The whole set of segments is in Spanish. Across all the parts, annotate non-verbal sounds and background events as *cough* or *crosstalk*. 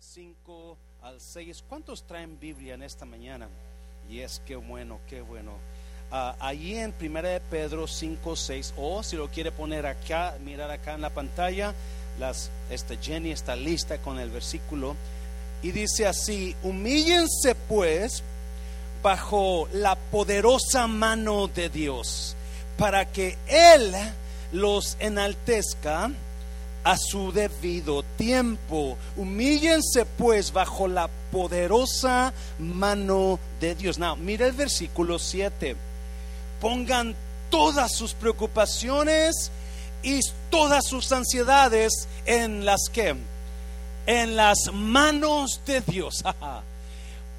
5 al 6. ¿Cuántos traen Biblia en esta mañana? Y es que bueno, qué bueno. Uh, allí en 1 de Pedro 5, 6, o si lo quiere poner acá, mirar acá en la pantalla, las, este Jenny está lista con el versículo. Y dice así, humíllense pues bajo la poderosa mano de Dios, para que Él los enaltezca a su debido tiempo. Humíllense pues bajo la poderosa mano de Dios. Now, mira el versículo 7. Pongan todas sus preocupaciones y todas sus ansiedades en las que en las manos de Dios. *laughs*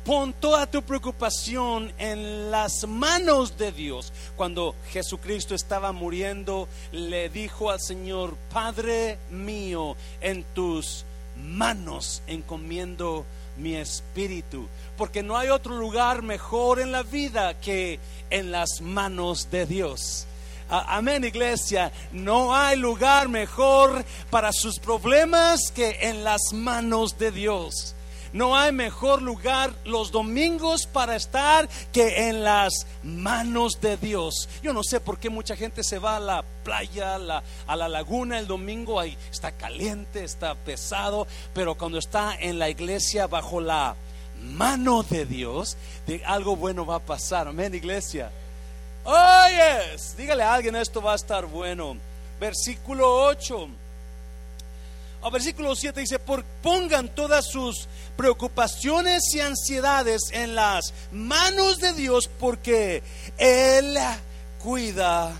Pon toda tu preocupación en las manos de Dios. Cuando Jesucristo estaba muriendo, le dijo al Señor, Padre mío, en tus manos encomiendo mi espíritu. Porque no hay otro lugar mejor en la vida que en las manos de Dios. Amén, iglesia. No hay lugar mejor para sus problemas que en las manos de Dios. No hay mejor lugar los domingos para estar que en las manos de Dios. Yo no sé por qué mucha gente se va a la playa, a la laguna el domingo, ahí está caliente, está pesado, pero cuando está en la iglesia bajo la mano de Dios, de algo bueno va a pasar. Amén, iglesia. Oh, yes. Dígale a alguien, esto va a estar bueno. Versículo 8. A versículo 7 dice, por, pongan todas sus preocupaciones y ansiedades en las manos de Dios porque Él cuida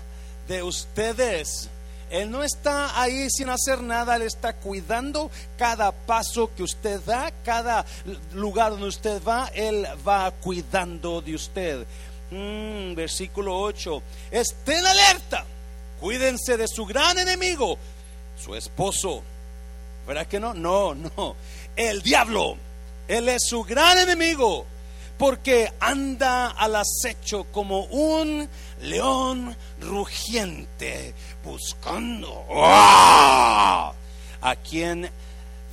de ustedes. Él no está ahí sin hacer nada, Él está cuidando cada paso que usted da, cada lugar donde usted va, Él va cuidando de usted. Mm, versículo 8, estén alerta, cuídense de su gran enemigo, su esposo ¿Verdad que no? No, no. El diablo, él es su gran enemigo porque anda al acecho como un león rugiente buscando a quien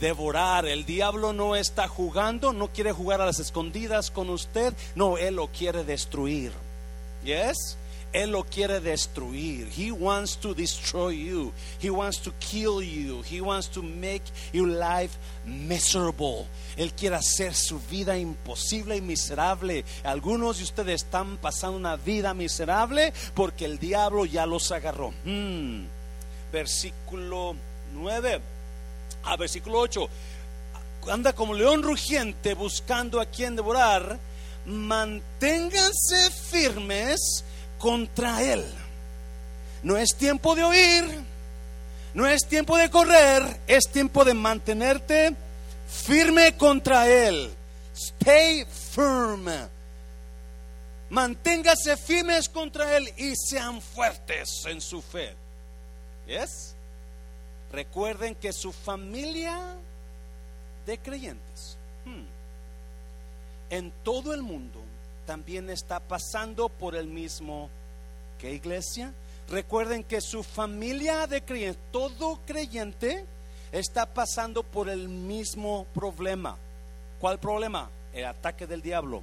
devorar. El diablo no está jugando, no quiere jugar a las escondidas con usted, no, él lo quiere destruir. ¿Yes? Él lo quiere destruir. He wants to destroy you. He wants to kill you. He wants to make your life miserable. Él quiere hacer su vida imposible y miserable. Algunos de ustedes están pasando una vida miserable porque el diablo ya los agarró. Hmm. Versículo 9 a versículo 8. Anda como león rugiente buscando a quien devorar. Manténganse firmes contra Él. No es tiempo de oír, no es tiempo de correr, es tiempo de mantenerte firme contra Él. Stay firm. Manténgase firmes contra Él y sean fuertes en su fe. ¿Yes? Recuerden que su familia de creyentes hmm, en todo el mundo también está pasando por el mismo que iglesia. Recuerden que su familia de creyentes, todo creyente, está pasando por el mismo problema. ¿Cuál problema? El ataque del diablo.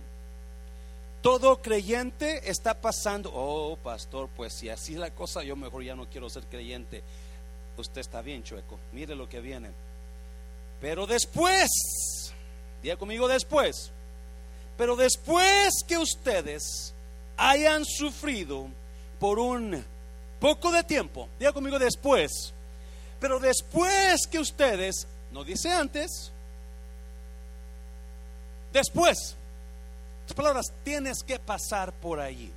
Todo creyente está pasando, oh pastor, pues si así es la cosa, yo mejor ya no quiero ser creyente. Usted está bien, chueco, mire lo que viene. Pero después, diga conmigo después, pero después que ustedes hayan sufrido por un poco de tiempo, diga conmigo después, pero después que ustedes, no dice antes, después, las palabras, tienes que pasar por allí.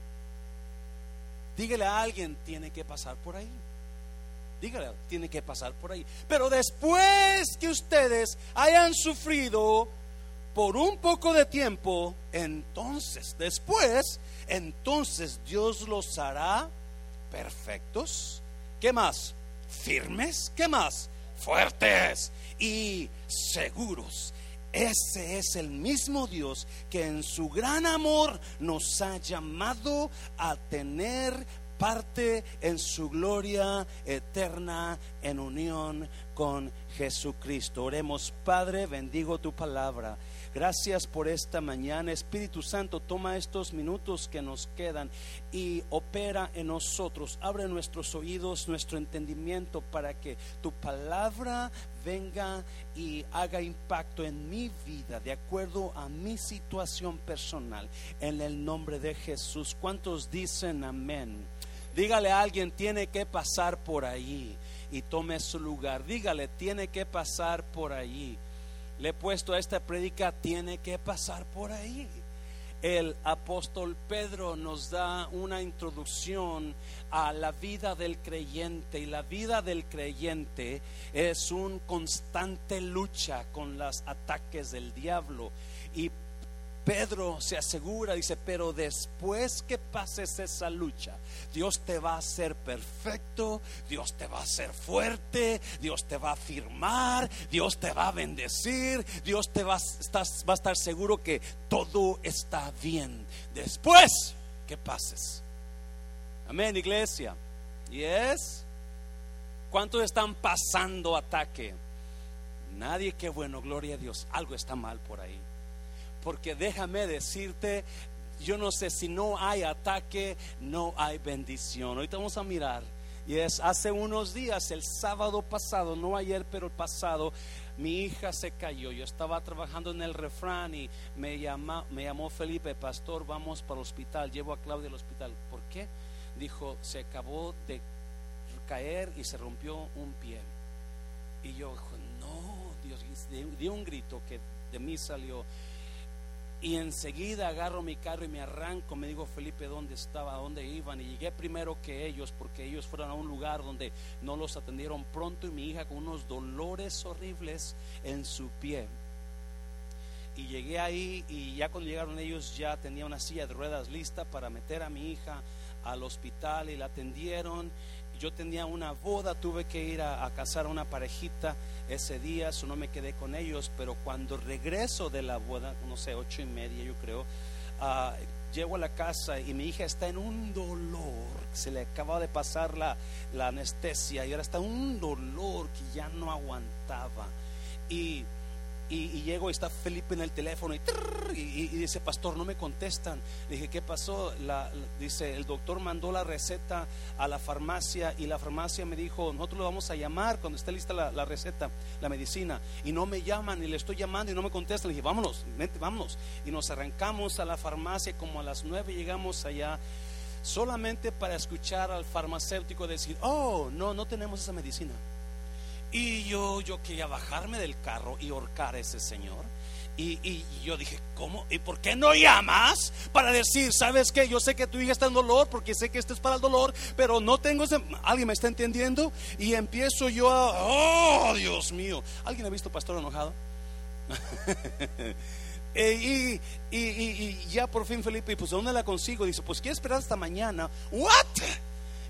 Dígale a alguien, tiene que pasar por ahí. Dígale, tiene que pasar por ahí. Pero después que ustedes hayan sufrido por un poco de tiempo, entonces, después, entonces Dios los hará perfectos. ¿Qué más? Firmes. ¿Qué más? Fuertes y seguros. Ese es el mismo Dios que en su gran amor nos ha llamado a tener parte en su gloria eterna en unión con Jesucristo. Oremos, Padre, bendigo tu palabra. Gracias por esta mañana. Espíritu Santo, toma estos minutos que nos quedan y opera en nosotros. Abre nuestros oídos, nuestro entendimiento para que tu palabra venga y haga impacto en mi vida de acuerdo a mi situación personal. En el nombre de Jesús. ¿Cuántos dicen amén? Dígale a alguien, tiene que pasar por allí y tome su lugar. Dígale, tiene que pasar por allí le he puesto a esta prédica, tiene que pasar por ahí. El apóstol Pedro nos da una introducción a la vida del creyente y la vida del creyente es un constante lucha con los ataques del diablo y Pedro se asegura, dice, pero después que pases esa lucha, Dios te va a hacer perfecto, Dios te va a hacer fuerte, Dios te va a afirmar, Dios te va a bendecir, Dios te va, va a estar seguro que todo está bien. Después que pases. Amén, iglesia. ¿Y es? ¿Cuántos están pasando ataque? Nadie, qué bueno, gloria a Dios. Algo está mal por ahí porque déjame decirte, yo no sé si no hay ataque, no hay bendición. Ahorita vamos a mirar. Y es hace unos días, el sábado pasado, no ayer, pero el pasado, mi hija se cayó. Yo estaba trabajando en el refrán y me, llama, me llamó Felipe, pastor, vamos para el hospital. Llevo a Claudia al hospital. ¿Por qué? Dijo, se acabó de caer y se rompió un pie. Y yo, no, Dios, dio un grito que de mí salió. Y enseguida agarro mi carro y me arranco. Me digo, Felipe, ¿dónde estaba? ¿Dónde iban? Y llegué primero que ellos, porque ellos fueron a un lugar donde no los atendieron pronto. Y mi hija con unos dolores horribles en su pie. Y llegué ahí y ya cuando llegaron ellos ya tenía una silla de ruedas lista para meter a mi hija al hospital y la atendieron. Yo tenía una boda, tuve que ir a, casar a una parejita ese día, eso no me quedé con ellos, pero cuando regreso de la boda, no sé, ocho y media yo creo, uh, llego a la casa y mi hija está en un dolor, se le acaba de pasar la, la anestesia y ahora está un dolor que ya no aguantaba. Y y, llego y está Felipe en el teléfono y, dice, pastor, no me contestan. Le dije, ¿qué pasó? dice, el doctor mandó la receta a la farmacia y la farmacia me dijo, nosotros lo vamos a llamar cuando esté lista la, receta, la medicina. Y no me llaman y le estoy llamando y no me contestan. Le dije, vámonos, vente, vámonos. Y nos arrancamos a la farmacia, como a las nueve llegamos allá solamente para escuchar al farmacéutico decir, oh, no, no tenemos esa medicina. Y yo, yo quería bajarme del carro y ahorcar a ese señor. Y, yo dije, ¿cómo? ¿Y por qué no llamas para decir, sabes qué? Yo sé que tu hija está en dolor porque sé que esto es para el dolor, pero no tengo ese... ¿Alguien me está entendiendo? Y empiezo yo a... ¡Oh, Dios mío! ¿Alguien ha visto pastor enojado? *laughs* Eh, y, y, ya por fin Felipe, pues ¿dónde la consigo? Dice, pues quiero esperar hasta mañana. ¿What?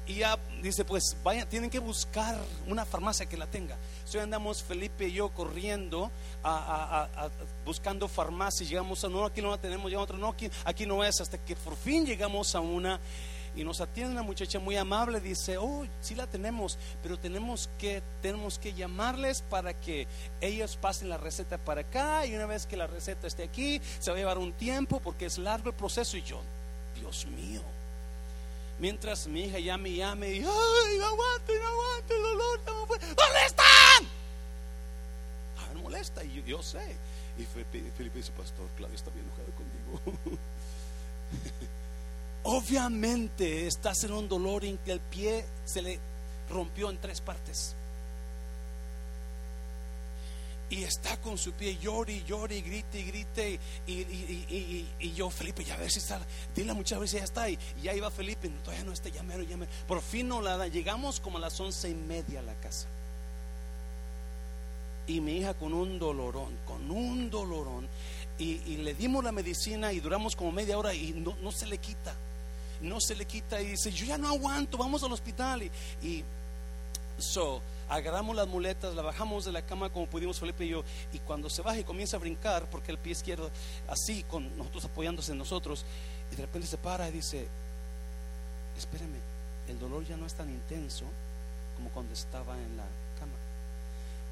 Y ya dice, pues vaya, tienen que buscar una farmacia que la tenga. Entonces andamos Felipe y yo corriendo a, buscando farmacias. Llegamos a no, aquí no la tenemos, ya otra, no, aquí, aquí no es. Hasta que por fin llegamos a una y nos atiende una muchacha muy amable. Dice, oh, sí la tenemos, pero tenemos que, tenemos que llamarles para que ellos pasen la receta para acá. Y una vez que la receta esté aquí, se va a llevar un tiempo porque es largo el proceso. Y yo, Dios mío Mientras mi hija ya me llame y, ay, no aguanto, no aguanto, el dolor, ¿dónde están? Ah, me molesta y yo, sé. Y Felipe dice, pastor, Claudia está bien enojada conmigo. *laughs* Obviamente estás en un dolor en que el pie se le rompió en tres partes y está con su pie, llore y llore y grite y grite. Y, yo, Felipe, ya a ver si está, dile muchas veces ya está. Y, ya iba Felipe, todavía no está, ya mero, Por fin no la da. Llegamos como a las once y media a la casa. Y mi hija con un dolorón, con un dolorón. Y, le dimos la medicina y duramos como media hora y no, no se le quita. No se le quita. Y dice, yo ya no aguanto, vamos al hospital. Y, y so, agarramos las muletas, la bajamos de la cama como pudimos Felipe y yo, y cuando se baja y comienza a brincar, porque el pie izquierdo, así, con nosotros apoyándose en nosotros, y de repente se para y dice, espérame, el dolor ya no es tan intenso como cuando estaba en la cama.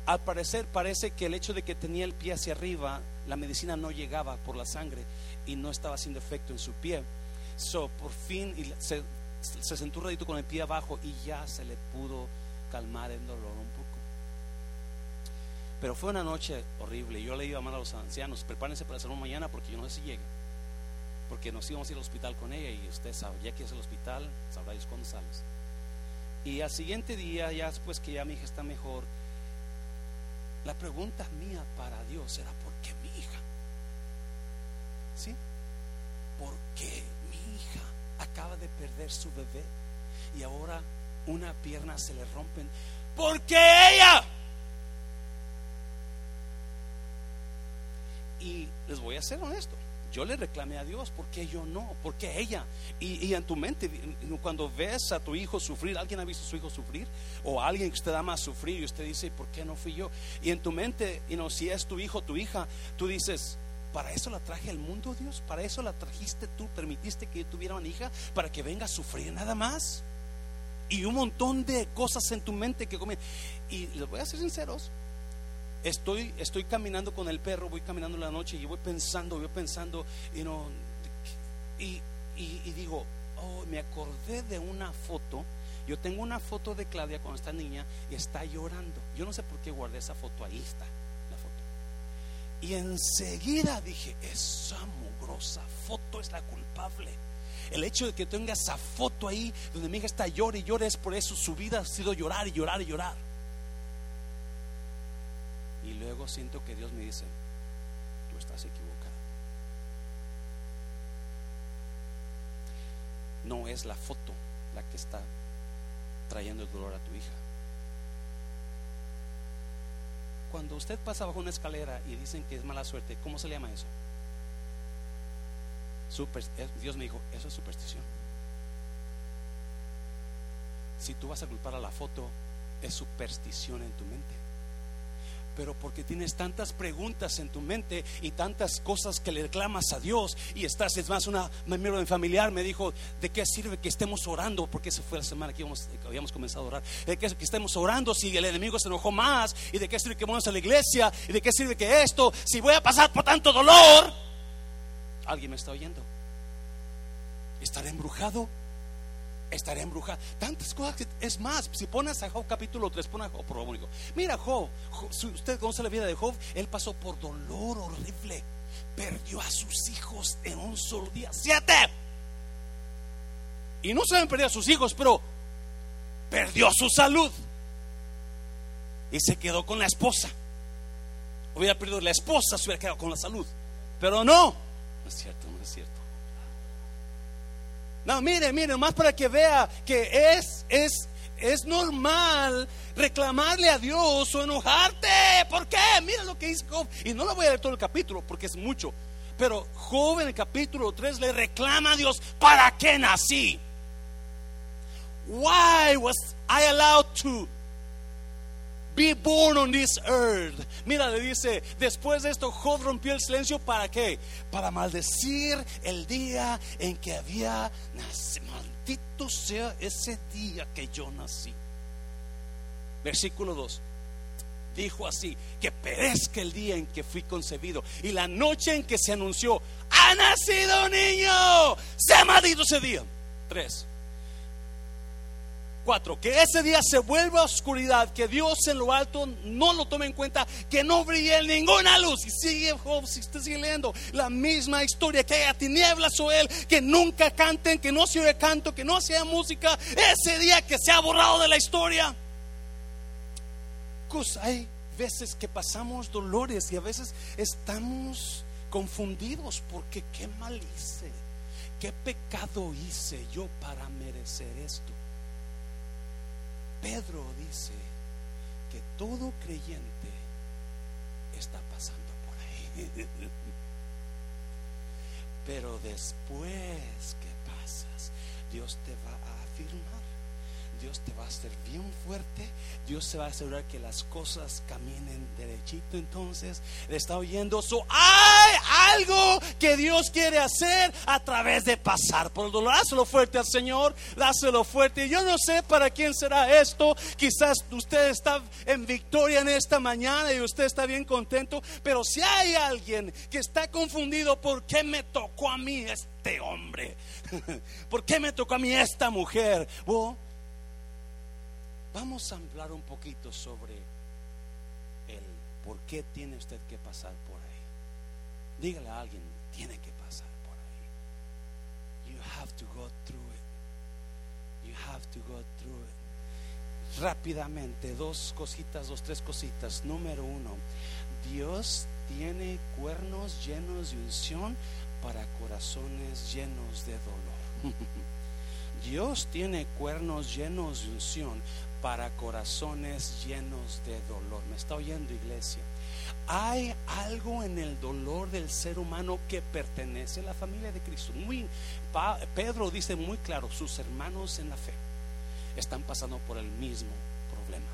Al parecer parece que el hecho de que tenía el pie hacia arriba, la medicina no llegaba por la sangre y no estaba haciendo efecto en su pie. So, por fin se, se sentó un ratito con el pie abajo y ya se le pudo calmar el dolor un poco. Pero fue una noche horrible. Yo le iba a llamar a los ancianos, prepárense para hacerlo mañana porque yo no sé si llegue. Porque nos íbamos a ir al hospital con ella y usted sabe, ya que es el hospital, sabrá Dios cuándo sales. Y al siguiente día, ya después que ya mi hija está mejor, la pregunta mía para Dios era, ¿por qué mi hija? ¿Sí? ¿Por qué mi hija acaba de perder su bebé y ahora una pierna se le rompen? ¿Por qué ella? Y les voy a ser honesto. Yo le reclamé a Dios, ¿por qué yo no? ¿Por qué ella? Y, en tu mente, cuando ves a tu hijo sufrir, ¿alguien ha visto a su hijo sufrir? O alguien que usted ama sufrir y usted dice, ¿por qué no fui yo? Y en tu mente, y no si es tu hijo, tu hija, tú dices, ¿para eso la traje al mundo, Dios? ¿Para eso la trajiste tú? ¿Permitiste que yo tuviera una hija? ¿Para que venga a sufrir nada más? Y un montón de cosas en tu mente que comen. Y les voy a ser sinceros, estoy, estoy caminando con el perro, voy caminando en la noche y voy pensando, voy pensando, y, y, digo, oh, me acordé de una foto. Yo tengo una foto de Claudia cuando está niña y está llorando. Yo no sé por qué guardé esa foto, ahí está la foto. Y enseguida dije, esa mugrosa foto es la culpable. El hecho de que tenga esa foto ahí donde mi hija está llorando y llora es por eso su vida ha sido llorar y llorar y llorar. Y luego siento que Dios me dice, tú estás equivocado. No es la foto la que está trayendo el dolor a tu hija. Cuando usted pasa bajo una escalera y dicen que es mala suerte, ¿cómo se le llama eso? Dios me dijo, eso es superstición. Si tú vas a culpar a la foto, es superstición en tu mente pero porque tienes tantas preguntas en tu mente y tantas cosas que le reclamas a Dios y estás, es más, una miembro de familiar me dijo, ¿de qué sirve que estemos orando? Porque esa fue la semana que, habíamos comenzado a orar. ¿De qué que estemos orando si el enemigo se enojó más? ¿Y de qué sirve que vamos a la iglesia? ¿Y de qué sirve que esto? Si voy a pasar por tanto dolor, ¿alguien me está oyendo? ¿Estaré embrujado? estaré embrujada. Tantas cosas que es más, si pones a Job capítulo 3, pon a Job. Mira Job, si usted conoce la vida de Job, él pasó por dolor horrible. Perdió a sus hijos en un solo día. ¡Siete! Y no se perdió a sus hijos, pero perdió su salud. Y se quedó con la esposa. Hubiera perdido la esposa, se hubiera quedado con la salud. Pero no. No es cierto, no es cierto. No, mire, mire, más para que vea que es, es, es normal reclamarle a Dios o enojarte. ¿Por qué? Mira lo que dice Job. Y no lo voy a leer todo el capítulo porque es mucho. Pero Job en el capítulo 3 le reclama a Dios, ¿para qué nací? Why was I allowed to be born on this earth. Mira, le dice, después de esto, Job rompió el silencio. ¿Para qué? Para maldecir el día en que había nacido. Maldito sea ese día que yo nací. Versículo 2 dijo así, que perezca el día en que fui concebido y la noche en que se anunció, ha nacido un niño, ha maldito ese día. 3. Que ese día se vuelva oscuridad, que Dios en lo alto no lo tome en cuenta, que no brille ninguna luz. Y sigue Job, si usted sigue leyendo la misma historia, que haya tinieblas o él, que nunca canten, que no se canto, que no sea música. Ese día que se ha borrado de la historia. Pues hay veces que pasamos dolores y a veces estamos confundidos porque qué mal hice, qué pecado hice yo para merecer esto. Pedro dice que todo creyente está pasando por ahí. *laughs* Pero después que pasas, Dios te va a afirmar. Dios te va a hacer bien fuerte. Dios se va a asegurar que las cosas caminen derechito. Entonces, le está oyendo. So, hay algo que Dios quiere hacer a través de pasar por el dolor. Dáselo fuerte al Señor, dáselo fuerte. Yo no sé para quién será esto. Quizás usted está en victoria en esta mañana y usted está bien contento. Pero si hay alguien que está confundido, ¿por qué me tocó a mí este hombre? *laughs* ¿Por qué me tocó a mí esta mujer? vamos a hablar un poquito sobre el por qué tiene usted que pasar por. Dígale a alguien, tiene que pasar por ahí. You have to go through it. You have to go through it. Rápidamente, dos cositas, dos, tres cositas. Número uno, Dios tiene cuernos llenos de unción para corazones llenos de dolor. *laughs* Dios tiene cuernos llenos de unción para corazones llenos de dolor. ¿Me está oyendo iglesia? Hay algo en el dolor del ser humano que pertenece a la familia de Cristo. Pedro dice muy claro, sus hermanos en la fe están pasando por el mismo problema.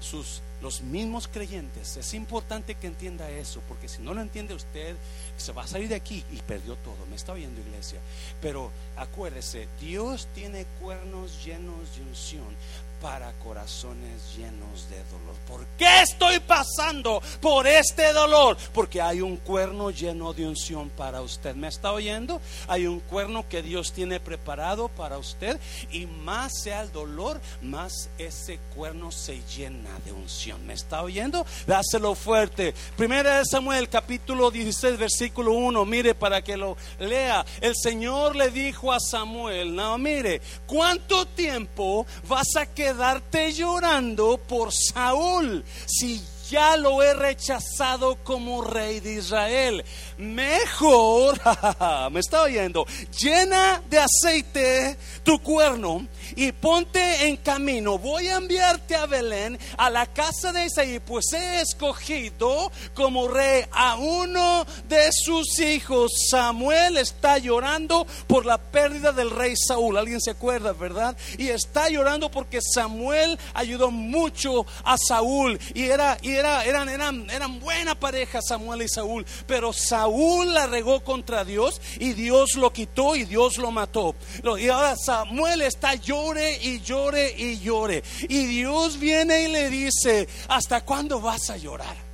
Sus, los mismos creyentes, es importante que entienda eso, porque si no lo entiende usted, se va a salir de aquí y perdió todo. Me está oyendo iglesia. Pero acuérdese, Dios tiene cuernos llenos de unción para corazones llenos de dolor. ¿Por qué estoy pasando por este dolor? Porque hay un cuerno lleno de unción para usted. ¿Me está oyendo? Hay un cuerno que Dios tiene preparado para usted y más sea el dolor, más ese cuerno se llena de unción. ¿Me está oyendo? Dáselo fuerte. Primera de Samuel capítulo 16 versículo 1. Mire para que lo lea. El Señor le dijo a Samuel, no, mire, ¿cuánto tiempo vas a quedar quedarte llorando por Saúl si ya lo he rechazado como rey de Israel. Mejor, *laughs* me está oyendo, llena de aceite tu cuerno y ponte en camino. Voy a enviarte a Belén, a la casa de Isaí, pues he escogido como rey a uno de sus hijos. Samuel está llorando por la pérdida del rey Saúl. ¿Alguien se acuerda, verdad? Y está llorando porque Samuel ayudó mucho a Saúl y era, y era, eran, eran, eran buena pareja Samuel y Saúl, pero Saúl la regó contra Dios y Dios lo quitó y Dios lo mató. Y ahora Samuel está llore y llore y llore. Y Dios viene y le dice, ¿hasta cuándo vas a llorar?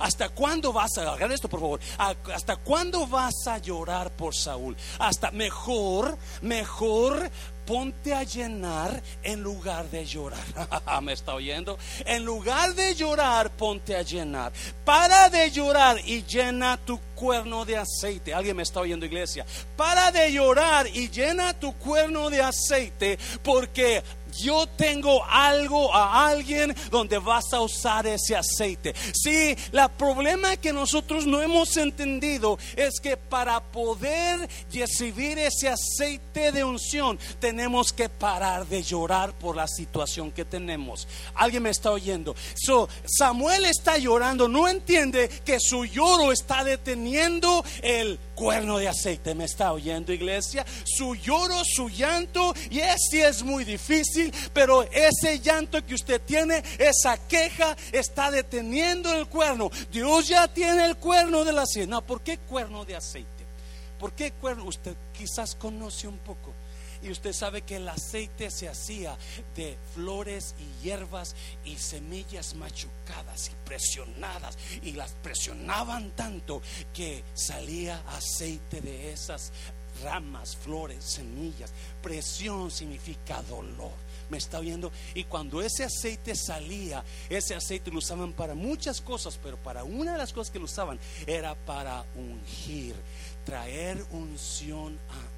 ¿Hasta cuándo vas a hagan esto, por favor? ¿Hasta cuándo vas a llorar por Saúl? Hasta mejor, mejor ponte a llenar en lugar de llorar. *laughs* ¿Me está oyendo? En lugar de llorar, ponte a llenar. Para de llorar y llena tu cuerno de aceite. ¿Alguien me está oyendo, iglesia? Para de llorar y llena tu cuerno de aceite porque yo tengo algo a alguien donde vas a usar ese aceite. Sí, el problema que nosotros no hemos entendido es que para poder recibir ese aceite de unción tenemos que parar de llorar por la situación que tenemos. Alguien me está oyendo. So, Samuel está llorando, no entiende que su lloro está deteniendo el cuerno de aceite. ¿Me está oyendo, iglesia? Su lloro, su llanto, y ese es muy difícil, pero ese llanto que usted tiene, esa queja, está deteniendo el cuerno. Dios ya tiene el cuerno de la. No, ¿por qué cuerno de aceite? ¿Por qué cuerno? Usted quizás conoce un poco. Y usted sabe que el aceite se hacía de flores y hierbas y semillas machucadas y presionadas. Y las presionaban tanto que salía aceite de esas ramas, flores, semillas. Presión significa dolor. ¿Me está oyendo? Y cuando ese aceite salía, ese aceite lo usaban para muchas cosas, pero para una de las cosas que lo usaban era para ungir, traer unción a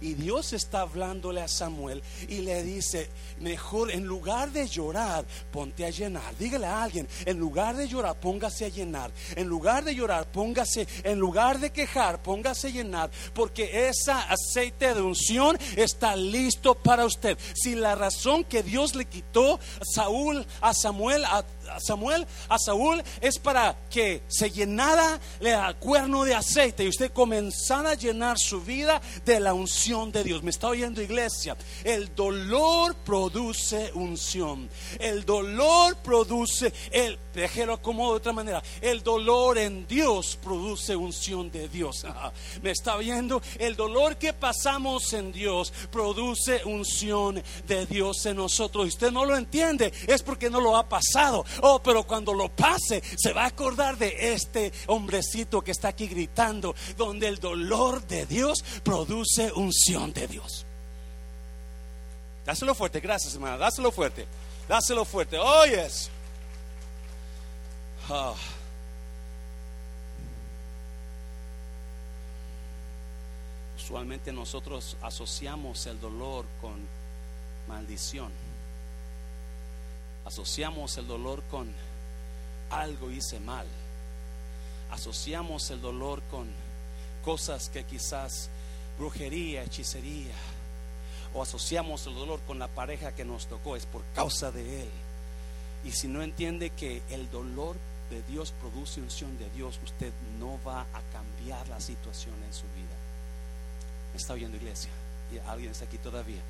y Dios está hablándole a Samuel y le dice, mejor en lugar de llorar, ponte a llenar. Dígale a alguien, en lugar de llorar, póngase a llenar. En lugar de llorar, póngase, en lugar de quejar, póngase a llenar. Porque ese aceite de unción está listo para usted. Si la razón que Dios le quitó Saúl, a Samuel, a a Samuel, a Saúl, es para que se llenara el cuerno de aceite y usted comenzara a llenar su vida de la unción de Dios. ¿Me está oyendo iglesia? El dolor produce unción. El dolor produce, el, déjelo como de otra manera, el dolor en Dios produce unción de Dios. *laughs* ¿Me está oyendo? El dolor que pasamos en Dios produce unción de Dios en nosotros. Usted no lo entiende, es porque no lo ha pasado. Oh, pero cuando lo pase, se va a acordar de este hombrecito que está aquí gritando, donde el dolor de Dios produce unción de Dios. Dáselo fuerte, gracias hermana, dáselo fuerte, dáselo fuerte. Oh, yes. Ah. Usualmente nosotros asociamos el dolor con maldición. Asociamos el dolor con algo hice mal. Asociamos el dolor con cosas que quizás brujería, hechicería. O asociamos el dolor con la pareja que nos tocó, es por causa de él. Y si no entiende que el dolor de Dios produce unción de Dios, usted no va a cambiar la situación en su vida. ¿Me está oyendo iglesia? Y alguien está aquí todavía.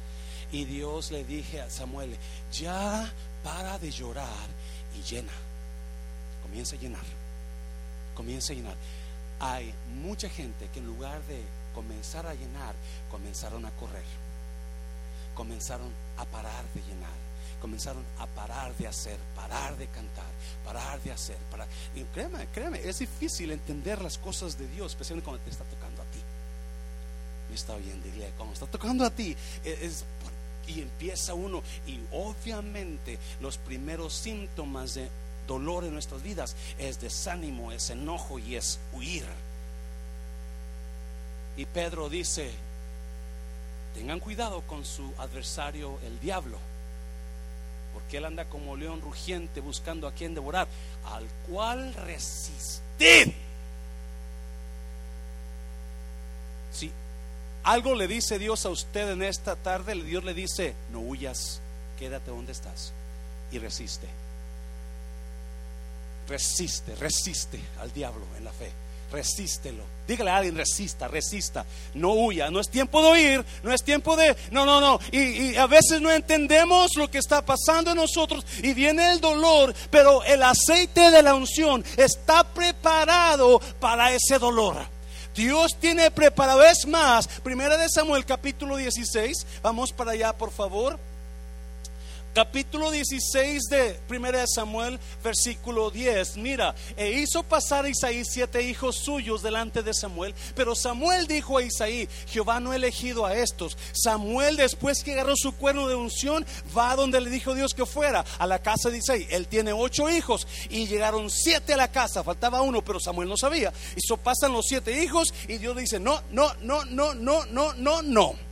Y Dios le dije a Samuel, ya para de llorar y llena. Comienza a llenar. Comienza a llenar. Hay mucha gente que en lugar de comenzar a llenar, comenzaron a correr. Comenzaron a parar de llenar. Comenzaron a parar de hacer, parar de cantar, parar de hacer. Parar. Créeme, créeme, es difícil entender las cosas de Dios, especialmente cuando te está tocando a ti. Me está oyendo, iglesia, cuando está tocando a ti, e, es, y empieza uno, y obviamente los primeros síntomas de dolor en nuestras vidas es desánimo, es enojo y es huir. Y Pedro dice, tengan cuidado con su adversario el diablo, porque él anda como león rugiente buscando a quien devorar, al cual resistir Si algo le dice Dios a usted en esta tarde, Dios le dice, no huyas, quédate donde estás y resiste. Resiste, resiste al diablo en la fe. Resístelo. Dígale a alguien, resista, resista. No huya. No es tiempo de huir. No es tiempo de... No, no, no. Y, y, a veces no entendemos lo que está pasando en nosotros. Y viene el dolor. Pero el aceite de la unción está preparado para ese dolor. Dios tiene preparado. Es más, primera de Samuel capítulo 16. Vamos para allá, por favor capítulo 16 de 1 de Samuel, versículo 10. Mira, e hizo pasar a Isaí siete hijos suyos delante de Samuel, pero Samuel dijo a Isaí, Jehová no ha elegido a estos. Samuel, después que agarró su cuerno de unción, va a donde le dijo Dios que fuera, a la casa de Isaí. Él tiene ocho hijos y llegaron siete a la casa, faltaba uno, pero Samuel no sabía. Y pasan los siete hijos y Dios dice, no, no, no, no, no, no, no, no.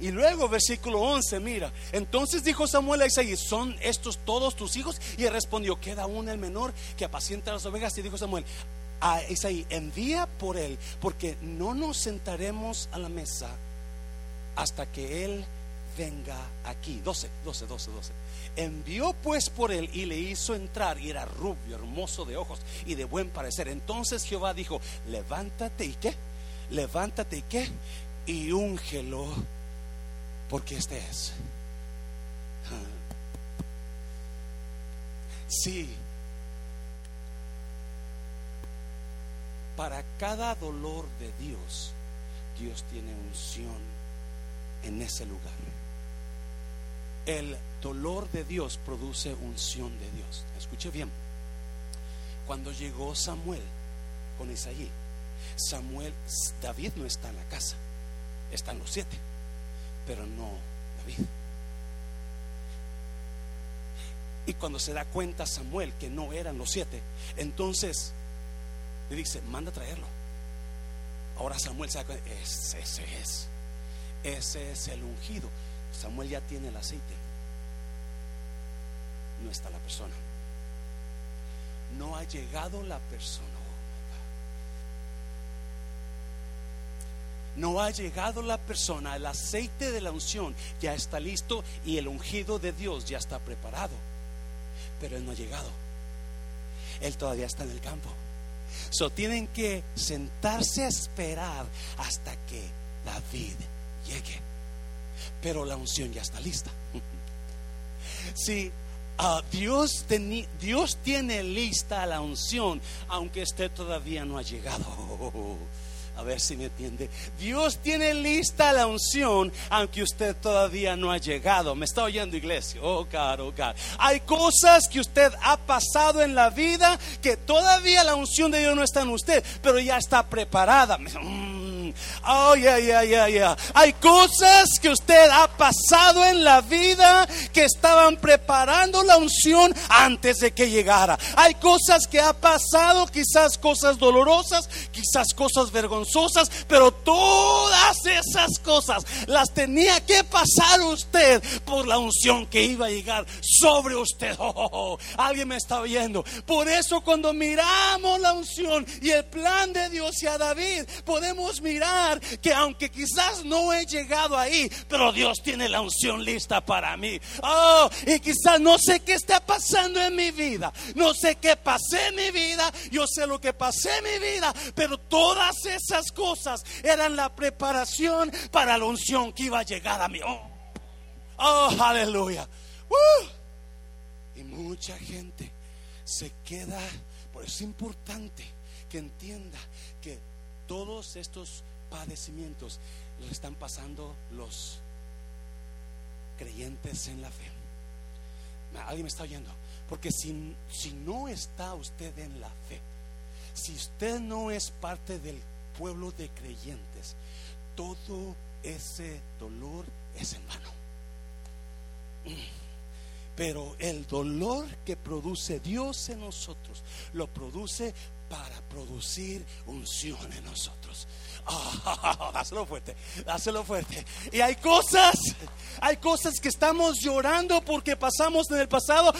Y luego versículo 11, mira, entonces dijo Samuel a Isaí, ¿son estos todos tus hijos? Y él respondió, queda uno el menor que apacienta las ovejas. Y dijo Samuel a Isaí, envía por él, porque no nos sentaremos a la mesa hasta que él venga aquí. 12, 12, 12, 12. Envió pues por él y le hizo entrar y era rubio, hermoso de ojos y de buen parecer. Entonces Jehová dijo, levántate y qué, levántate y qué, y úngelo porque este es. Sí. Para cada dolor de Dios, Dios tiene unción en ese lugar. El dolor de Dios produce unción de Dios. Escuche bien. Cuando llegó Samuel con Isaí, Samuel, David no está en la casa, están los siete pero no David. Y cuando se da cuenta Samuel que no eran los siete, entonces le dice, manda a traerlo. Ahora Samuel se da cuenta, ese, ese es, ese es el ungido. Samuel ya tiene el aceite. No está la persona. No ha llegado la persona. No ha llegado la persona, el aceite de la unción ya está listo y el ungido de Dios ya está preparado. Pero Él no ha llegado. Él todavía está en el campo. So tienen que sentarse a esperar hasta que David llegue. Pero la unción ya está lista. *laughs* Si ah, Dios, Dios tiene lista la unción, aunque usted todavía no ha llegado. *laughs* A ver si me entiende. Dios tiene lista la unción, aunque usted todavía no ha llegado. ¿Me está oyendo, iglesia? Oh, caro, oh, caro. Hay cosas que usted ha pasado en la vida que todavía la unción de Dios no está en usted, pero ya está preparada. Oh, yeah, yeah, yeah, yeah. Hay cosas que usted ha pasado en la vida que estaban preparando la unción antes de que llegara. Hay cosas que ha pasado, quizás cosas dolorosas, quizás cosas vergonzosas, pero todas esas cosas las tenía que pasar usted por la unción que iba a llegar sobre usted. Oh. *laughs* Alguien me está oyendo. Por eso cuando miramos la unción y el plan de Dios y a David, podemos mirar que aunque quizás no he llegado ahí, pero Dios tiene la unción lista para mí. Oh, y quizás no sé qué está pasando en mi vida, no sé qué pasé en mi vida, yo sé lo que pasé en mi vida, pero todas esas cosas eran la preparación para la unción que iba a llegar a mí. Oh, aleluya. Y mucha gente se queda, por eso es importante que entienda que todos estos padecimientos le están pasando los creyentes en la fe. Alguien me está oyendo. Porque si, si no está usted en la fe, si usted no es parte del pueblo de creyentes, todo ese dolor es en vano. Pero el dolor que produce Dios en nosotros, lo produce para producir unción en nosotros. *laughs* Oh, fuerte, dáselo fuerte. Y hay cosas, hay cosas que estamos llorando porque pasamos en el pasado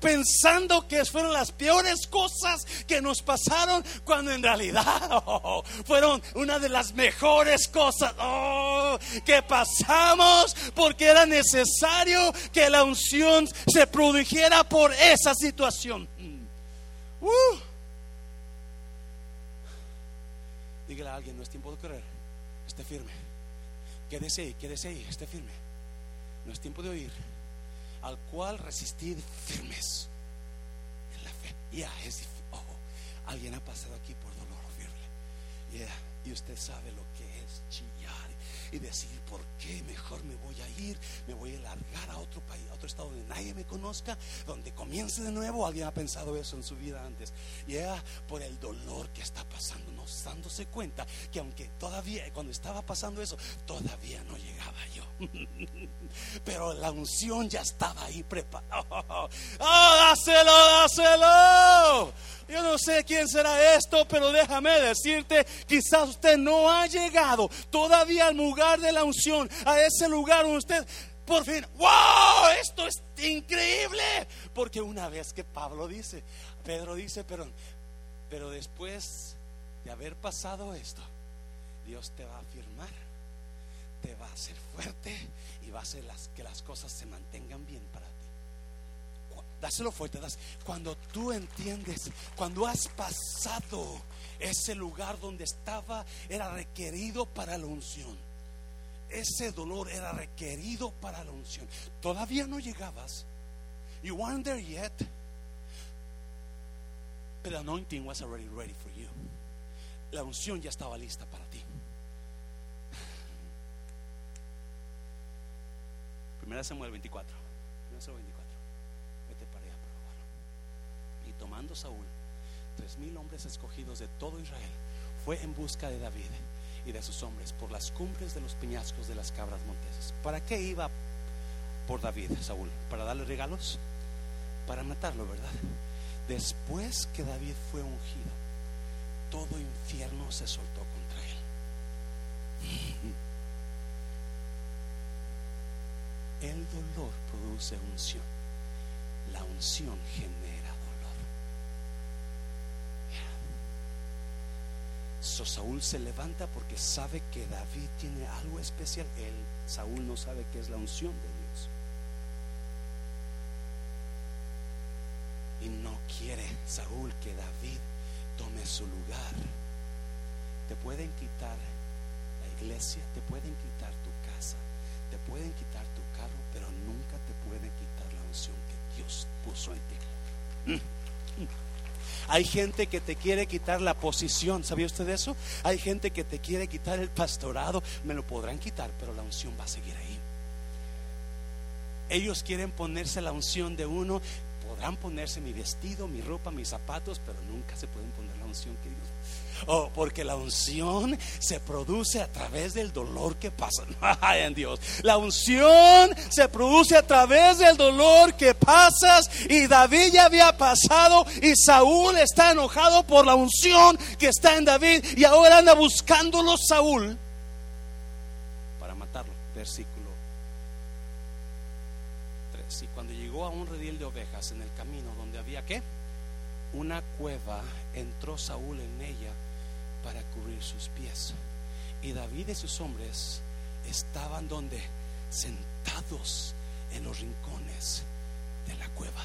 pensando que fueron las peores cosas que nos pasaron cuando en realidad *laughs* oh, fueron una de las mejores cosas oh, que pasamos porque era necesario que la unción se produjera por esa situación. Uh. Dígale a alguien, no es tiempo de correr, esté firme. Quédese ahí, quédese ahí, esté firme. No es tiempo de oír. Al cual resistir firmes en la fe. Ya, es oh, alguien ha pasado aquí por dolor horrible. y usted sabe lo que y decir, ¿por qué mejor me voy a ir? Me voy a largar a otro país, a otro estado donde nadie me conozca, donde comience de nuevo. Alguien ha pensado eso en su vida antes. Y yeah, por el dolor que está pasando, no dándose cuenta que aunque todavía, cuando estaba pasando eso, todavía no llegaba. *laughs* Pero la unción ya estaba ahí preparada. ¡Oh, *laughs* dáselo, dáselo! Yo no sé quién será esto, pero déjame decirte, quizás usted no ha llegado todavía al lugar de la unción, a ese lugar donde usted por fin, wow, esto es increíble. Porque una vez que Pablo dice, Pedro dice, pero, pero después de haber pasado esto, Dios te va a afirmar, te va a hacer fuerte y va a hacer las, que las cosas se mantengan bien para dáselo fuerte. Cuando tú entiendes, cuando has pasado ese lugar donde estaba, era requerido para la unción. Ese dolor era requerido para la unción. Todavía no llegabas. You weren't there yet. But the anointing was already ready for you. La unción ya estaba lista para ti. Primera Samuel 24. Primera Samuel 24 tomando Saúl tres mil hombres escogidos de todo Israel, fue en busca de David y de sus hombres por las cumbres de los peñascos de las cabras monteses. ¿Para qué iba por David, Saúl? ¿Para darle regalos? Para matarlo, ¿verdad? Después que David fue ungido, todo infierno se soltó contra él. El dolor produce unción. La unción genera So, Saúl se levanta porque sabe que David tiene algo especial. Él, Saúl no sabe que es la unción de Dios. Y no quiere Saúl que David tome su lugar. Te pueden quitar la iglesia, te pueden quitar tu casa, te pueden quitar tu carro, pero nunca te pueden quitar la unción que Dios puso en ti. Hay gente que te quiere quitar la posición, ¿sabía usted eso? Hay gente que te quiere quitar el pastorado, me lo podrán quitar, pero la unción va a seguir ahí. Ellos quieren ponerse la unción de uno, podrán ponerse mi vestido, mi ropa, mis zapatos, pero nunca se pueden poner la unción que Dios. Oh, porque la unción se produce a través del dolor que pasa. *laughs* Ay, en Dios. La unción se produce a través del dolor que pasas. Y David ya había pasado. Y Saúl está enojado por la unción que está en David. Y ahora anda buscándolo Saúl para matarlo. Versículo 3. Y cuando llegó a un redil de ovejas en el camino donde había que una cueva, entró Saúl en ella para cubrir sus pies. Y David y sus hombres estaban donde sentados en los rincones de la cueva.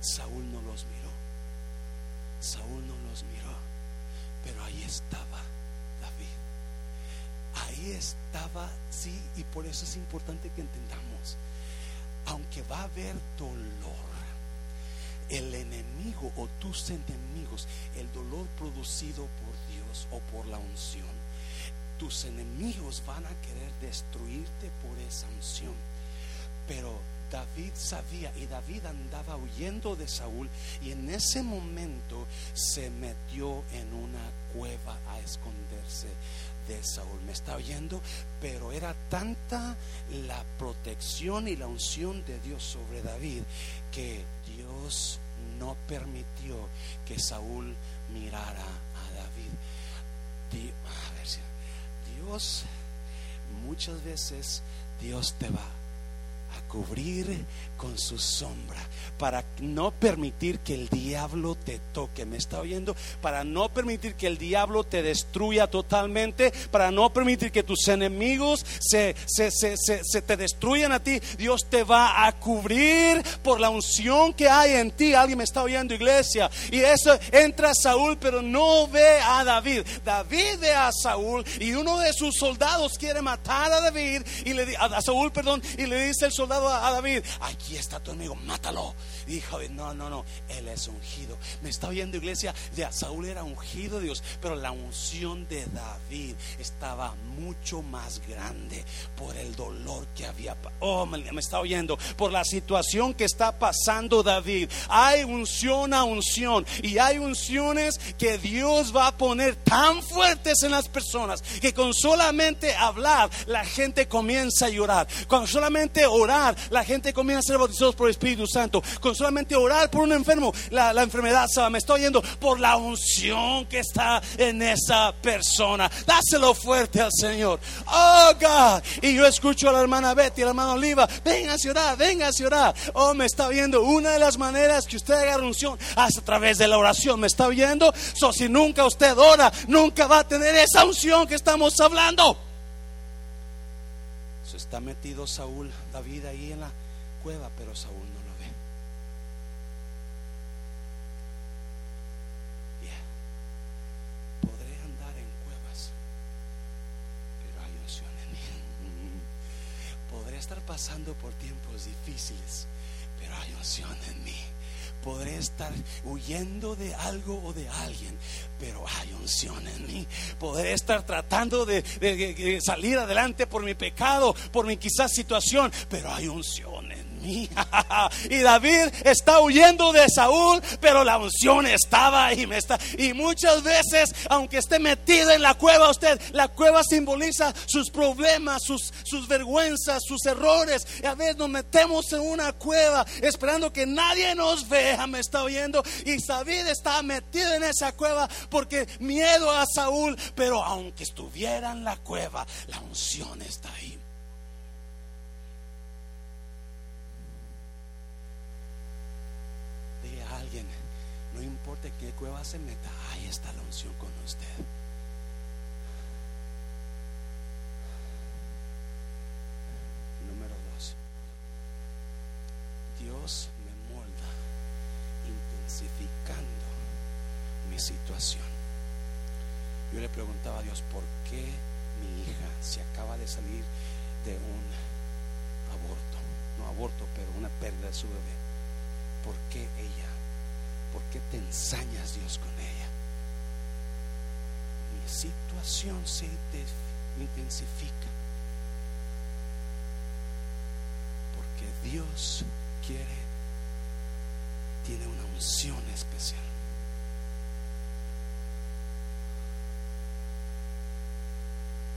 Saúl no los miró. Saúl no los miró. Pero ahí estaba David. Ahí estaba, sí, y por eso es importante que entendamos, aunque va a haber dolor, el enemigo o tus enemigos, el dolor producido por Dios o por la unción, tus enemigos van a querer destruirte por esa unción. Pero David sabía y David andaba huyendo de Saúl y en ese momento se metió en una cueva a esconderse de Saúl. ¿Me está oyendo? Pero era tanta la protección y la unción de Dios sobre David que Dios no permitió que Saúl mirara a David. A ver Dios, muchas veces Dios te va a cubrir con su sombra para no permitir que el diablo te toque. ¿Me está oyendo? Para no permitir que el diablo te destruya totalmente, para no permitir que tus enemigos se, se, se, se, te destruyan a ti. Dios te va a cubrir por la unción que hay en ti. Alguien me está oyendo, iglesia. Y eso entra Saúl, pero no ve a David. David ve a Saúl y uno de sus soldados quiere matar a David y le a Saúl, perdón, y le dice el soldado a David, aquí está tu amigo, mátalo. Hijo, no, no, no, él es ungido. Me está oyendo iglesia, ya Saúl era ungido de Dios, pero la unción de David estaba mucho más grande por el dolor que había. Oh, me, está oyendo, por la situación que está pasando David. Hay unción a unción y hay unciones que Dios va a poner tan fuertes en las personas que con solamente hablar la gente comienza a llorar. Con solamente orar la gente comienza a ser bautizados por el Espíritu Santo. Con solamente orar por un enfermo, la, enfermedad se va. Me estoy yendo por la unción que está en esa persona. Dáselo fuerte al Señor. Oh God. Y yo escucho a la hermana Betty, a la hermana Oliva. Venga a orar, venga a orar. Oh, me está viendo. Una de las maneras que usted haga unción es a través de la oración. ¿Me está viendo? So, si nunca usted ora, nunca va a tener esa unción que estamos hablando. Está metido Saúl, David ahí en la cueva, pero Saúl no lo ve. Podré andar en cuevas, pero hay unción en mí. Podré estar pasando por tiempos difíciles, pero hay unción en mí podré estar huyendo de algo o de alguien, pero hay unción en mí. Podré estar tratando de, salir adelante por mi pecado, por mi quizás situación, pero hay unción *laughs* y David está huyendo de Saúl, pero la unción estaba ahí. Me está, y muchas veces, aunque esté metido en la cueva, usted, la cueva simboliza sus problemas, sus, sus vergüenzas, sus errores. Y a veces nos metemos en una cueva esperando que nadie nos vea. Me está oyendo. Y David está metido en esa cueva porque miedo a Saúl, pero aunque estuviera en la cueva, la unción está ahí. Qué cueva se meta, ahí está la unción con usted. Número dos, Dios me molda intensificando mi situación. Yo le preguntaba a Dios, ¿por qué mi hija se acaba de salir de un aborto? No aborto, pero una pérdida de su bebé. ¿Por qué ella? ¿Por qué te ensañas Dios con ella? Mi situación se Porque Dios quiere, tiene una unción especial.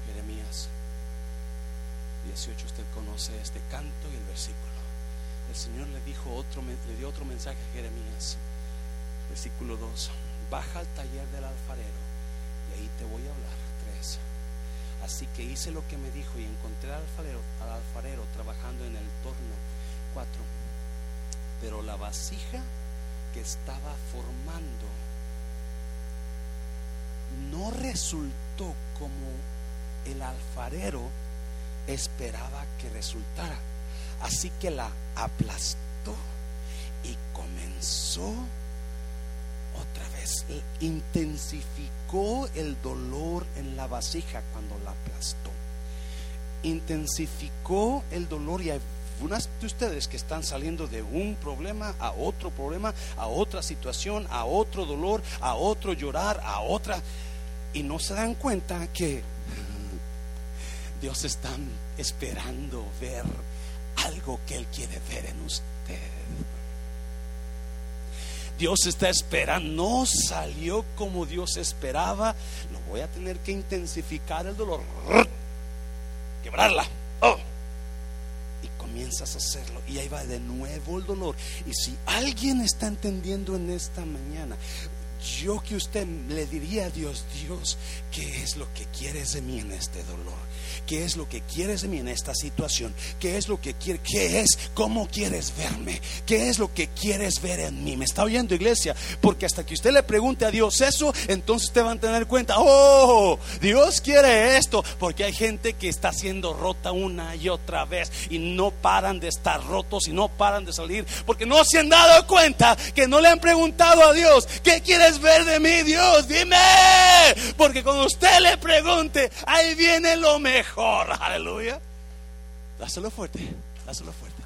Jeremías 18, usted conoce este canto y el versículo. El Señor le dijo otro, le dio otro mensaje a Jeremías. Versículo 2. Baja al taller del alfarero y ahí te voy a hablar. 3. Así que hice lo que me dijo y encontré al alfarero, al alfarero trabajando en el torno. 4. Pero la vasija que estaba formando no resultó como el alfarero esperaba que resultara. Así que la aplastó y comenzó intensificó el dolor en la vasija cuando la aplastó. Intensificó el dolor y hay unas de ustedes que están saliendo de un problema a otro problema, a otra situación, a otro dolor, a otro llorar, a otra, y no se dan cuenta que Dios está esperando ver algo que Él quiere ver en usted. Dios está esperando, no salió como Dios esperaba, lo voy a tener que intensificar el dolor, quebrarla. Oh. Y comienzas a hacerlo y ahí va de nuevo el dolor. Y si alguien está entendiendo en esta mañana, yo que usted le diría a Dios, Dios, ¿qué es lo que quieres de mí en este dolor? ¿Qué es lo que quieres de mí en esta situación? ¿Qué es lo que quieres? ¿Qué es? ¿Cómo quieres verme? ¿Qué es lo que quieres ver en mí? ¿Me está oyendo iglesia? Porque hasta que usted le pregunte a Dios eso, entonces usted va a tener cuenta, oh, Dios quiere esto, porque hay gente que está siendo rota una y otra vez y no paran de estar rotos y no paran de salir, porque no se han dado cuenta que no le han preguntado a Dios, ¿qué quieres ver de mí, Dios? Dime, porque cuando usted le pregunte, ahí viene lo mejor. Aleluya. Dáselo fuerte, dáselo fuerte.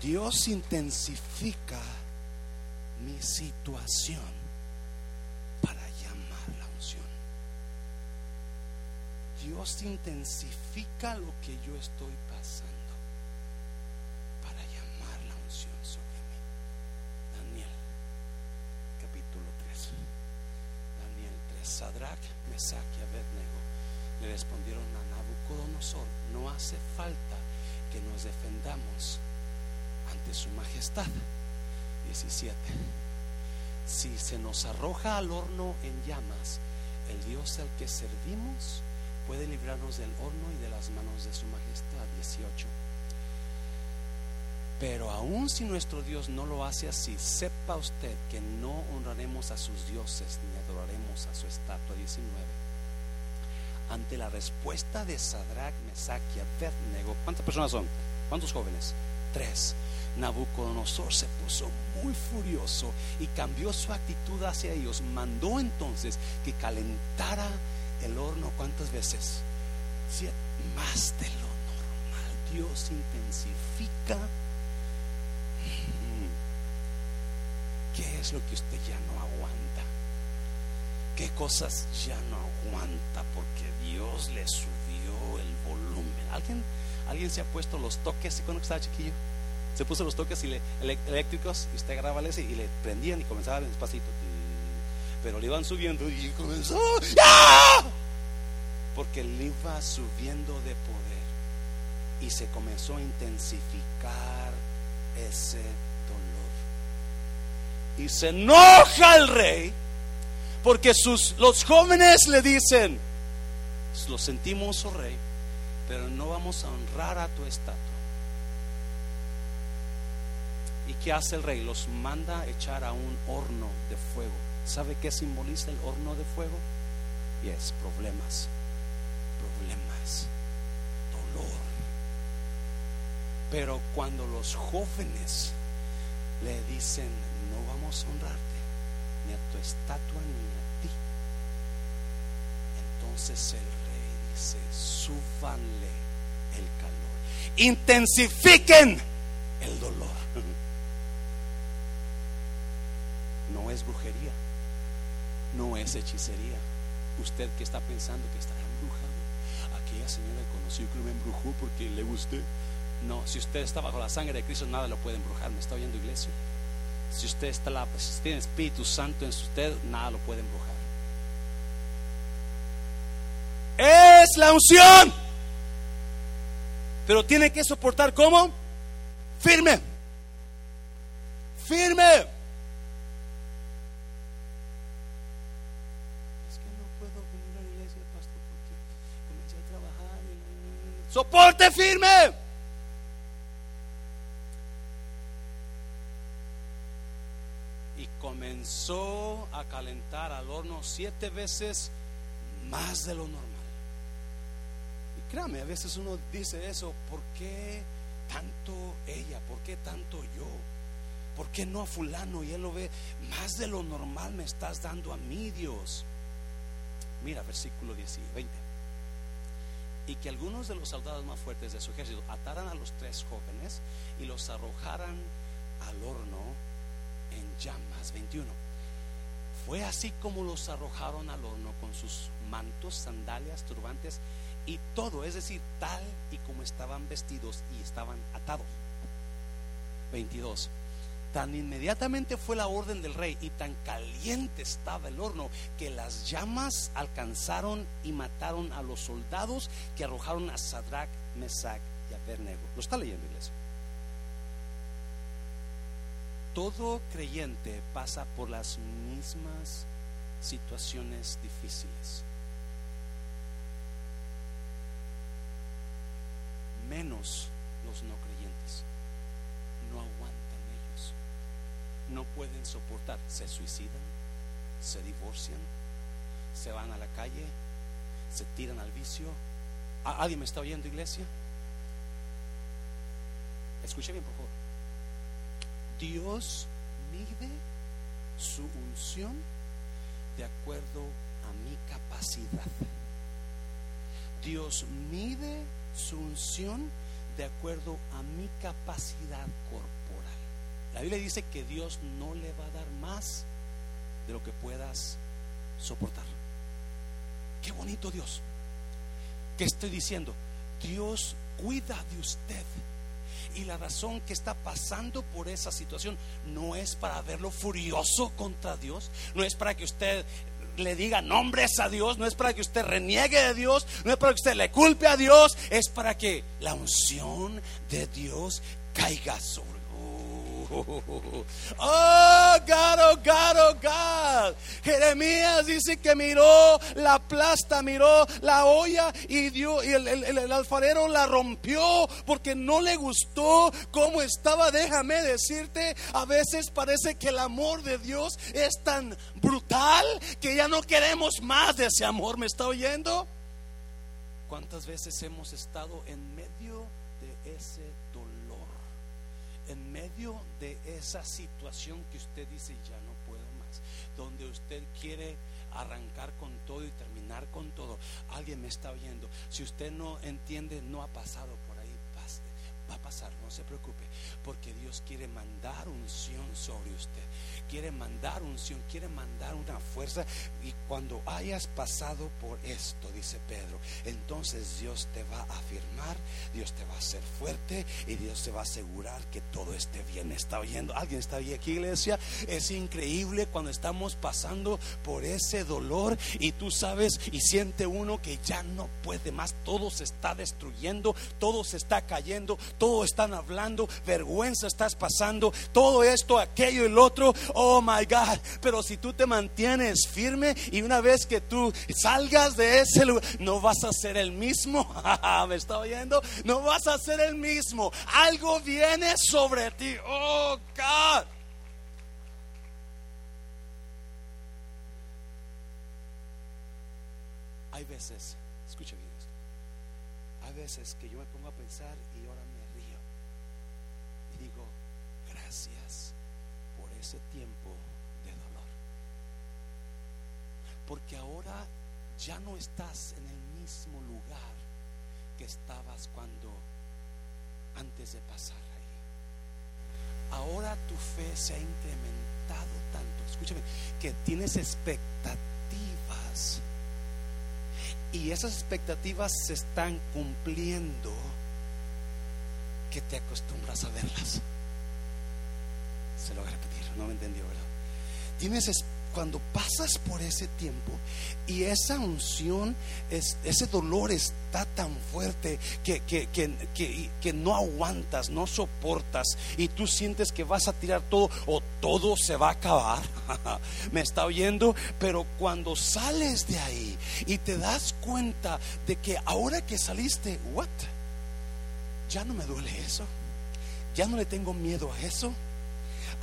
Dios intensifica mi situación para llamar la unción. Dios intensifica lo que yo estoy pasando para llamar la unción mí. Daniel, capítulo 3. Daniel 3. Sadrach, Mesach y Abednego le respondieron a Nabucodonosor, no hace falta que nos defendamos ante su majestad. 17. Si se nos arroja al horno en llamas, el Dios al que servimos puede librarnos del horno y de las manos de su majestad. 18. Pero aun si nuestro Dios no lo hace así, sepa usted que no honraremos a sus dioses ni adoraremos a su estatua. 19 ante la respuesta de Sadrach, Mesach y Abednego. ¿Cuántas personas son? ¿Cuántos jóvenes? Tres. Nabucodonosor se puso muy furioso y cambió su actitud hacia ellos. Mandó entonces que calentara el horno. ¿Cuántas veces? Siete, más de lo normal. Dios intensifica. ¿Qué es lo que usted ya no aguanta? ¿Qué cosas ya no aguanta porque Dios le subió el volumen? ¿Alguien, alguien se ha puesto los toques? cuando estaba chiquillo? Se puso los toques eléctricos y usted agarraba ese y le prendían y comenzaba despacito. Pero le iban subiendo y comenzó. Porque le iba subiendo de poder y se comenzó a intensificar ese dolor. Y se enoja el rey porque sus, los jóvenes le dicen, lo sentimos, oh rey, pero no vamos a honrar a tu estatua. ¿Y qué hace el rey? Los manda a echar a un horno de fuego. ¿Sabe qué simboliza el horno de fuego? Y es problemas, problemas, dolor. Pero cuando los jóvenes le dicen, no vamos a honrarte, estatua ni a ti. Entonces el rey dice, súbanle el calor, intensifiquen el dolor. *laughs* No es brujería, no es hechicería. Usted que está pensando que está embrujado, aquella señora que conoció que me embrujó porque le gusté. No, si usted está bajo la sangre de Cristo, nada lo puede embrujar. ¿Me está oyendo, iglesia? Si usted está la, tiene Espíritu Santo en usted, nada lo puede embrujar. Es la unción. Pero tiene que soportar como firme. Firme. Soporte firme. comenzó a calentar al horno siete veces más de lo normal. Créame, a veces uno dice eso, ¿por qué tanto ella? ¿Por qué tanto yo? ¿Por qué no a fulano? Y él lo ve, más de lo normal me estás dando a mí, Dios. Mira, versículo 10 20. Y que algunos de los soldados más fuertes de su ejército ataran a los tres jóvenes y los arrojaran al horno en llamas. 21. Fue así como los arrojaron al horno con sus mantos, sandalias, turbantes y todo, es decir, tal y como estaban vestidos y estaban atados. 22. Tan inmediatamente fue la orden del rey y tan caliente estaba el horno que las llamas alcanzaron y mataron a los soldados que arrojaron a Sadrach, Mesach y Abednego. ¿Lo está leyendo, iglesia? todo creyente pasa por las mismas situaciones difíciles. Menos los no creyentes. No aguantan ellos. No pueden soportar. Se suicidan, se divorcian, se van a la calle, se tiran al vicio. ¿Alguien me está oyendo, iglesia? Escuche bien, por favor. Dios mide su unción de acuerdo a mi capacidad. Dios mide su de acuerdo a mi capacidad corporal. La Biblia dice que Dios no le va a dar más de lo que puedas soportar. Qué bonito Dios. ¿Qué estoy diciendo? Dios cuida de usted y la razón que está pasando por esa situación no es para verlo furioso contra Dios, no es para que usted le diga nombres a Dios, no es para que usted reniegue de Dios, no es para que usted le culpe a Dios, es para que la unción de Dios caiga sobre *laughs* Oh, God, oh, God, oh, God. Jeremías dice que miró la plasta, miró la olla y, y el, alfarero la rompió porque no le gustó cómo estaba. Déjame decirte, a veces parece que el amor de Dios es tan brutal que ya no queremos más de ese amor. ¿Me está oyendo? ¿Cuántas veces hemos estado en medio de ese en medio de esa situación que usted dice, ya no puedo más, donde usted quiere arrancar con todo y terminar con todo, alguien me está oyendo. Si usted no entiende, no ha pasado por ahí, va a pasar, no se preocupe, porque Dios quiere mandar unción sobre usted quiere mandar unción, quiere mandar una fuerza. Y cuando hayas pasado por esto, dice Pedro, entonces Dios te va a afirmar, Dios te va a hacer fuerte y Dios te va a asegurar que todo esté bien. ¿Está oyendo? ¿Alguien está aquí, iglesia? Es increíble cuando estamos pasando por ese dolor y tú sabes y siente uno que ya no puede más. Todo se está destruyendo, todo se está cayendo, todo están hablando, vergüenza estás pasando, todo esto, aquello y el otro. Oh my God. Pero si tú te mantienes firme y una vez que tú salgas de ese lugar, no vas a ser el mismo. *laughs* ¿Me está oyendo? No vas a ser el mismo. Algo viene sobre ti. Oh God. Hay veces, escucha bien esto. Hay veces que yo me pongo a pensar y ahora me río. Y digo, gracias ese tiempo Porque ahora ya no estás en el mismo lugar que estabas cuando antes de pasar ahí. Ahora tu fe se ha incrementado tanto, escúchame, que tienes expectativas. Y esas expectativas se están cumpliendo que te acostumbras a verlas. Se lo voy a repetir, no me entendió, ¿verdad? Tienes cuando pasas por ese tiempo y esa unción, es, ese dolor está tan fuerte que, que, que, que, no aguantas, no soportas y tú sientes que vas a tirar todo o todo se va a acabar. *laughs* Me está oyendo, pero cuando sales de ahí y te das cuenta de que ahora que saliste, what? Ya no me duele eso. Ya no le tengo miedo a eso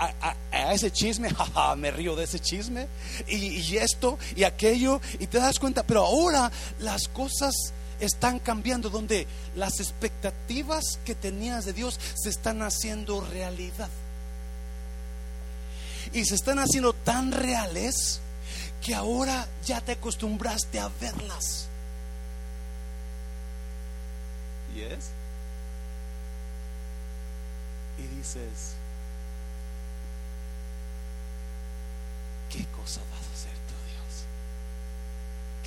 a, ese chisme, *laughs* me río de ese chisme, y, esto y aquello, y te das cuenta, pero ahora las cosas están cambiando, donde las expectativas que tenías de Dios se están haciendo realidad. Y se están haciendo tan reales que ahora ya te acostumbraste a verlas. ¿Yes? Y dices, ¿Qué cosas vas a hacer tú, Dios?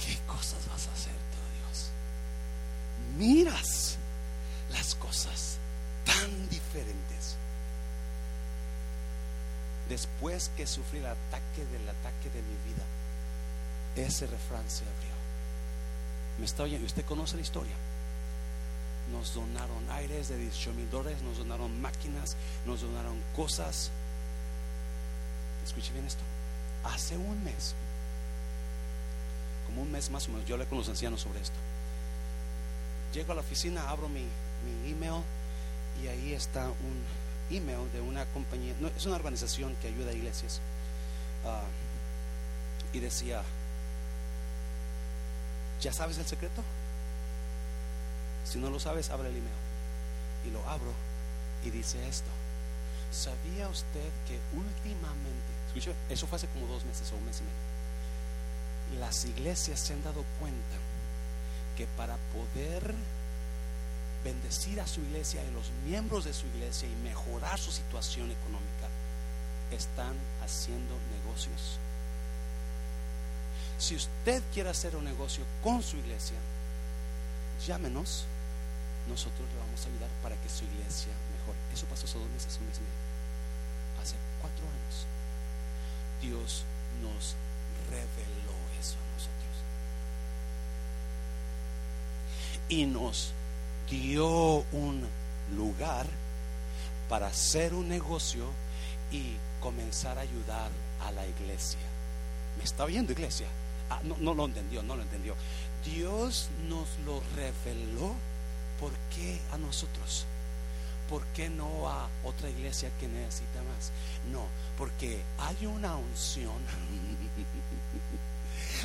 ¿Qué cosas vas a hacer tú, Dios? Miras las cosas tan diferentes. Después que sufrí el ataque del ataque de mi vida, ese refrán se abrió. Me está oyendo, usted conoce la historia. Nos donaron aires de 18 mil dólares, nos donaron máquinas, nos donaron cosas. Escuche bien esto hace un mes, como un mes más o menos, yo hablé con los ancianos sobre esto. Llego a la oficina, abro mi, mi email y ahí está un email de una compañía, no, es una organización que ayuda a iglesias. Ah, y decía, ¿ya sabes el secreto? Si no lo sabes, abre el email. Y lo abro y dice esto. ¿Sabía usted que últimamente eso fue hace como dos meses o un mes y medio. Las iglesias se han dado cuenta que para poder bendecir a su iglesia y los miembros de su iglesia y mejorar su situación económica, están haciendo negocios. Si usted quiere hacer un negocio con su iglesia, llámenos. Nosotros le vamos a ayudar para que su iglesia mejore. Eso pasó hace dos meses, un mes y medio. Hace cuatro años Dios nos reveló eso a nosotros. Y nos dio un lugar para hacer un negocio y comenzar a ayudar a la iglesia. ¿Me está oyendo iglesia? Ah, no, no lo entendió, no lo entendió. Dios nos lo reveló. ¿Por qué a nosotros? ¿Por qué no a otra iglesia que necesita más? No, porque hay una unción. *laughs*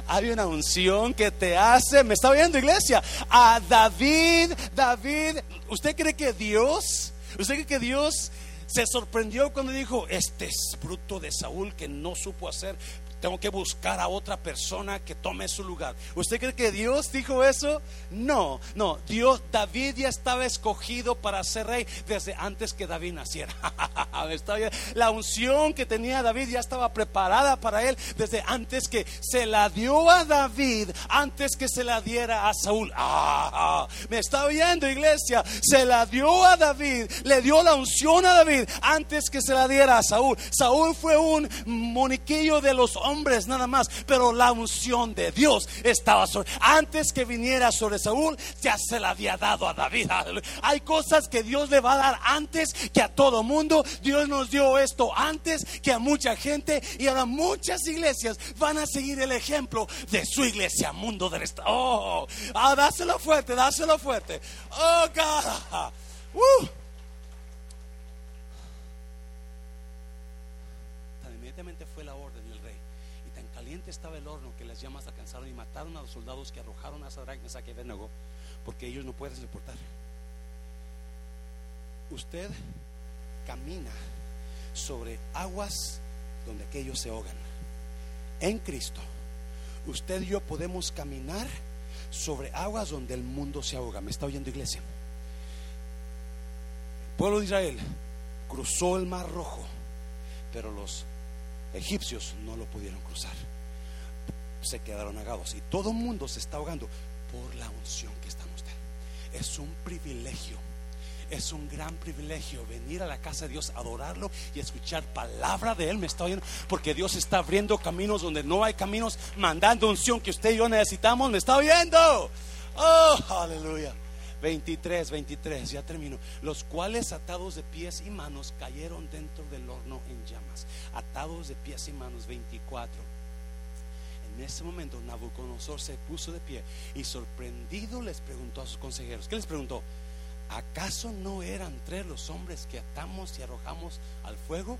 hay una unción que te hace, me está oyendo iglesia, a David, David, ¿usted cree que Dios, usted cree que Dios se sorprendió cuando dijo, este es fruto de Saúl que no supo hacer, tengo que buscar a otra persona que tome su lugar. ¿Usted cree que Dios dijo eso? No, no. Dios, David ya estaba escogido para ser rey desde antes que David naciera. *laughs* La unción que tenía David ya estaba preparada para él desde antes que se la dio a David, antes que se la diera a Saúl. Ah, me está oyendo, iglesia. Se la dio a David, le dio la unción a David antes que se la diera a Saúl. Saúl fue un moniquillo de los hombres nada más, pero la unción de Dios estaba sobre. Antes que viniera sobre Saúl, ya se la había dado a David. *laughs* Hay cosas que Dios le va a dar antes que a todo mundo. Dios nos dio esto antes que a mucha gente y ahora muchas iglesias van a seguir el ejemplo de su iglesia, mundo del estado. Oh, ah, dáselo fuerte, dáselo fuerte. Oh, God. Uh. inmediatamente fue la estaba el horno que las llamas alcanzaron y mataron a los soldados que arrojaron a Sadrach, Mesach y Abednego, porque ellos no pueden soportar. Usted camina sobre aguas donde aquellos se ahogan. En Cristo, usted y yo podemos caminar sobre aguas donde el mundo se ahoga. ¿Me está oyendo iglesia? El pueblo de Israel cruzó el mar rojo, pero los egipcios no lo pudieron cruzar. Se quedaron agados y todo el mundo se está ahogando por la unción que está en usted. Es un privilegio es un gran privilegio venir a la casa de Dios, adorarlo y escuchar palabra de Él. Me está oyendo, porque Dios está abriendo caminos donde no hay caminos, mandando unción que usted y yo necesitamos. Me está oyendo. Oh, aleluya. 23, 23, ya termino. Los cuales atados de pies y manos cayeron dentro del horno en llamas. Atados de pies y manos, 24. En ese momento Nabucodonosor se puso de pie y sorprendido les preguntó a sus consejeros. ¿Qué les preguntó? ¿acaso no eran tres los hombres que atamos y arrojamos al fuego?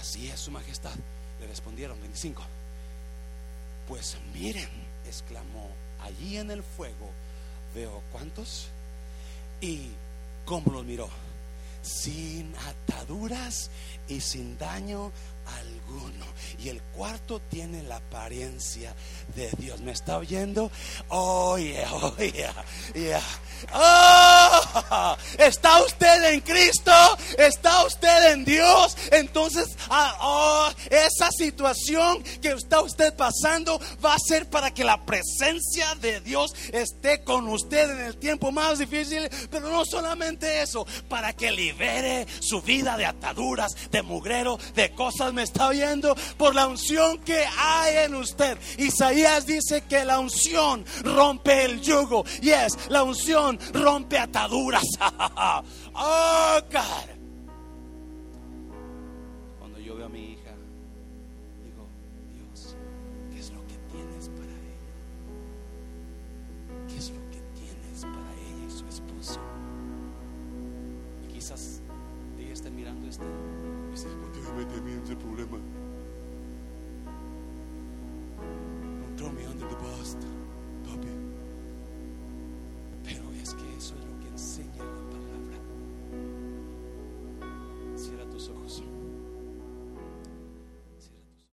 Así es su majestad. Le respondieron 25. Pues miren, exclamó, allí en el fuego veo cuántos y cómo los miró, sin ataduras y sin daño alguno. Y el cuarto tiene la apariencia de Dios. ¿Me está oyendo? Oye, oye, Oh, está usted en Cristo, está usted en Dios. Entonces, ah, oh, esa situación que está usted pasando va a ser para que la presencia de Dios esté con usted en el tiempo más difícil. Pero no solamente eso, para que libere su vida de ataduras, de mugrero, de cosas me está oyendo por la unción que hay en usted. Isaías dice que la unción rompe el yugo. Y es la unción rompe ataduras. *laughs* oh, God. Cuando yo veo a mi hija, digo, Dios, ¿qué es lo que tienes para ella? ¿Qué es lo que tienes para ella y su esposo? Y quizás ella esté mirando este. Dice, ¿por qué me the past.